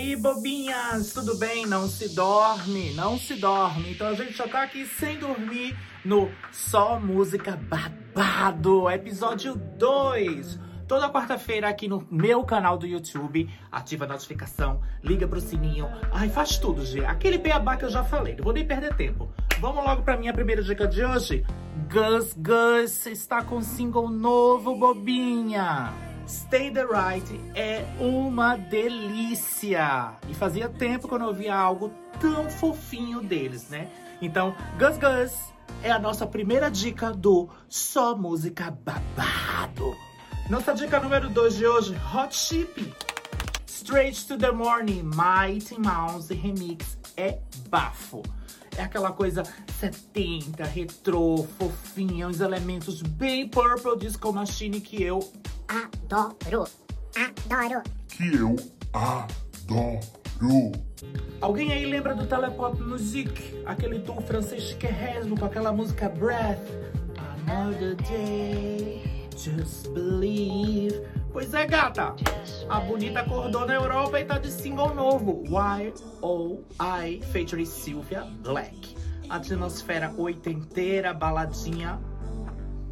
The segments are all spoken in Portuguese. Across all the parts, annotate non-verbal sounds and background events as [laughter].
aí, bobinhas? Tudo bem? Não se dorme, não se dorme. Então a gente já tá aqui sem dormir no Só Música Babado, episódio 2. Toda quarta-feira aqui no meu canal do YouTube, ativa a notificação, liga pro sininho. Ai, faz tudo, G. Aquele beabá que eu já falei, não vou nem perder tempo. Vamos logo pra minha primeira dica de hoje? Gus Gus está com single novo, bobinha. Stay the Right é uma delícia. E fazia tempo que eu não ouvia algo tão fofinho deles, né? Então, Gus Gus é a nossa primeira dica do Só Música Babado. Nossa dica número 2 de hoje, Hot Chip. Straight to the Morning, Mighty Mouse Remix é bafo. É aquela coisa 70, retrô, fofinha, uns elementos bem Purple Disco Machine que eu Adoro. Adoro. que eu adoro. Alguém aí lembra do Telepop Music? Aquele duo francês chiquérrimo com aquela música Breath? Another day, just believe. Pois é, gata. A bonita acordou na Europa e tá de single novo. Why Oh I, featuring Sylvia Black. A atmosfera oitenteira, baladinha,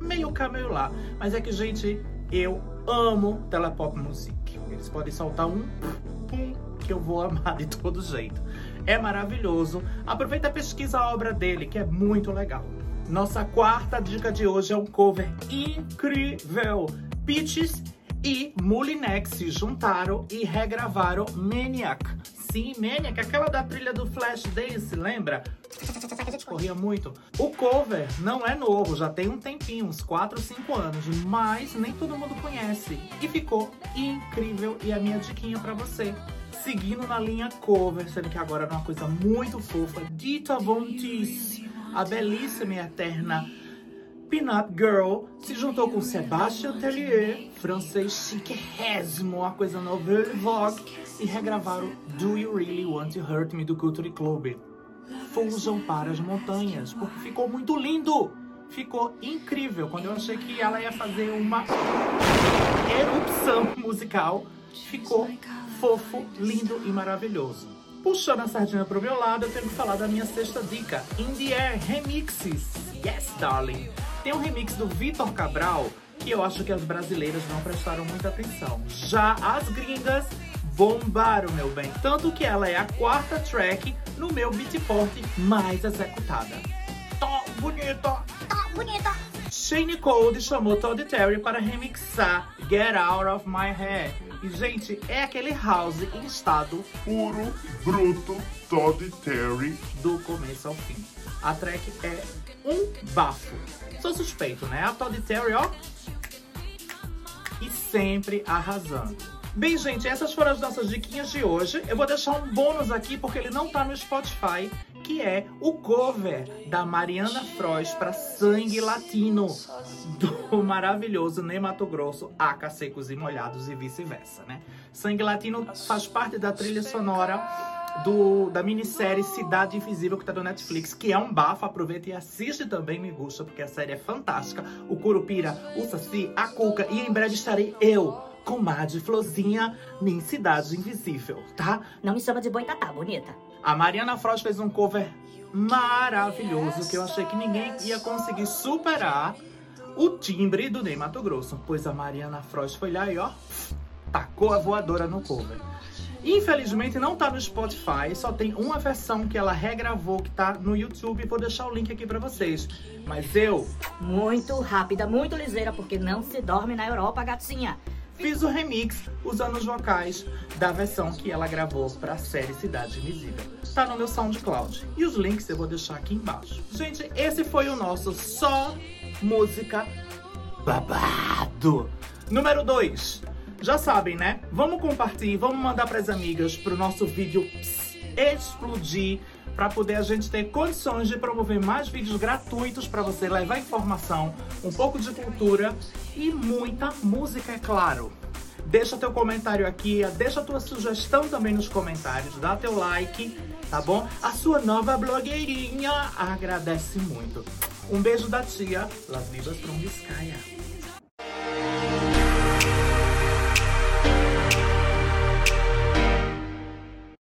meio cá, meio lá. Mas é que, gente, eu amo Telepop Music. Eles podem soltar um pum que eu vou amar de todo jeito. É maravilhoso. Aproveita e pesquisa a obra dele, que é muito legal. Nossa quarta dica de hoje é um cover incrível. Peaches e Mulinex se juntaram e regravaram Maniac. Sim, Maniac, aquela da trilha do Flashdance, lembra? corria muito. O cover não é novo, já tem um tempinho, uns 4 ou 5 anos, mas nem todo mundo conhece. E ficou incrível e a minha diquinha pra você. Seguindo na linha cover, sendo que agora é uma coisa muito fofa, Dita Von a belíssima e eterna Peanut Girl se juntou com Sébastien Tellier, francês chiquérrimo, uma coisa nouvelle vogue, e regravaram Do You Really Want to Hurt Me do Culture Club fujam para as montanhas, porque ficou muito lindo. Ficou incrível. Quando eu achei que ela ia fazer uma erupção [laughs] musical, ficou fofo, lindo e maravilhoso. Puxando a sardinha pro meu lado, eu tenho que falar da minha sexta dica: In the Air Remixes. Yes, darling. Tem um remix do Vitor Cabral que eu acho que as brasileiras não prestaram muita atenção. Já as gringas bombaram, meu bem. Tanto que ela é a quarta track no meu beatport mais executada. Tó bonita! Tá bonita. Shane Cold chamou Todd Terry para remixar Get Out of My Head. E, gente, é aquele house em estado Puro, bruto, Todd Terry. do começo ao fim. A track é um bafo. Sou suspeito, né? A Todd Terry, ó. E sempre arrasando. Bem, gente, essas foram as nossas diquinhas de hoje. Eu vou deixar um bônus aqui porque ele não tá no Spotify, que é o cover da Mariana Frois para Sangue Latino, do maravilhoso Ney Mato Grosso, Aca Secos e Molhados e vice-versa, né? Sangue Latino faz parte da trilha sonora do, da minissérie Cidade Invisível que tá no Netflix, que é um bafo. Aproveita e assiste também, me gusta, porque a série é fantástica. O Curupira, o Saci, a Cuca e em breve estarei eu, com Mad Florzinha, em Cidade Invisível, tá? Não me chama de boitatá, bonita. A Mariana Frost fez um cover maravilhoso que eu achei que ninguém ia conseguir superar o timbre do Ney Mato Grosso, pois a Mariana Frost foi lá e ó, tacou a voadora no cover. Infelizmente não tá no Spotify, só tem uma versão que ela regravou que tá no YouTube. Vou deixar o link aqui pra vocês. Mas eu Muito rápida, muito ligeira, porque não se dorme na Europa, gatinha. fiz o remix usando os vocais da versão que ela gravou pra série Cidade Invisível. Tá no meu SoundCloud. E os links eu vou deixar aqui embaixo. Gente, esse foi o nosso Só Música Babado. Número 2. Já sabem, né? Vamos compartilhar, vamos mandar pras amigas pro nosso vídeo ps, explodir para poder a gente ter condições de promover mais vídeos gratuitos para você levar informação, um pouco de cultura e muita música, é claro. Deixa teu comentário aqui, deixa tua sugestão também nos comentários, dá teu like, tá bom? A sua nova blogueirinha agradece muito. Um beijo da tia, Las Vivas from Vizcaya.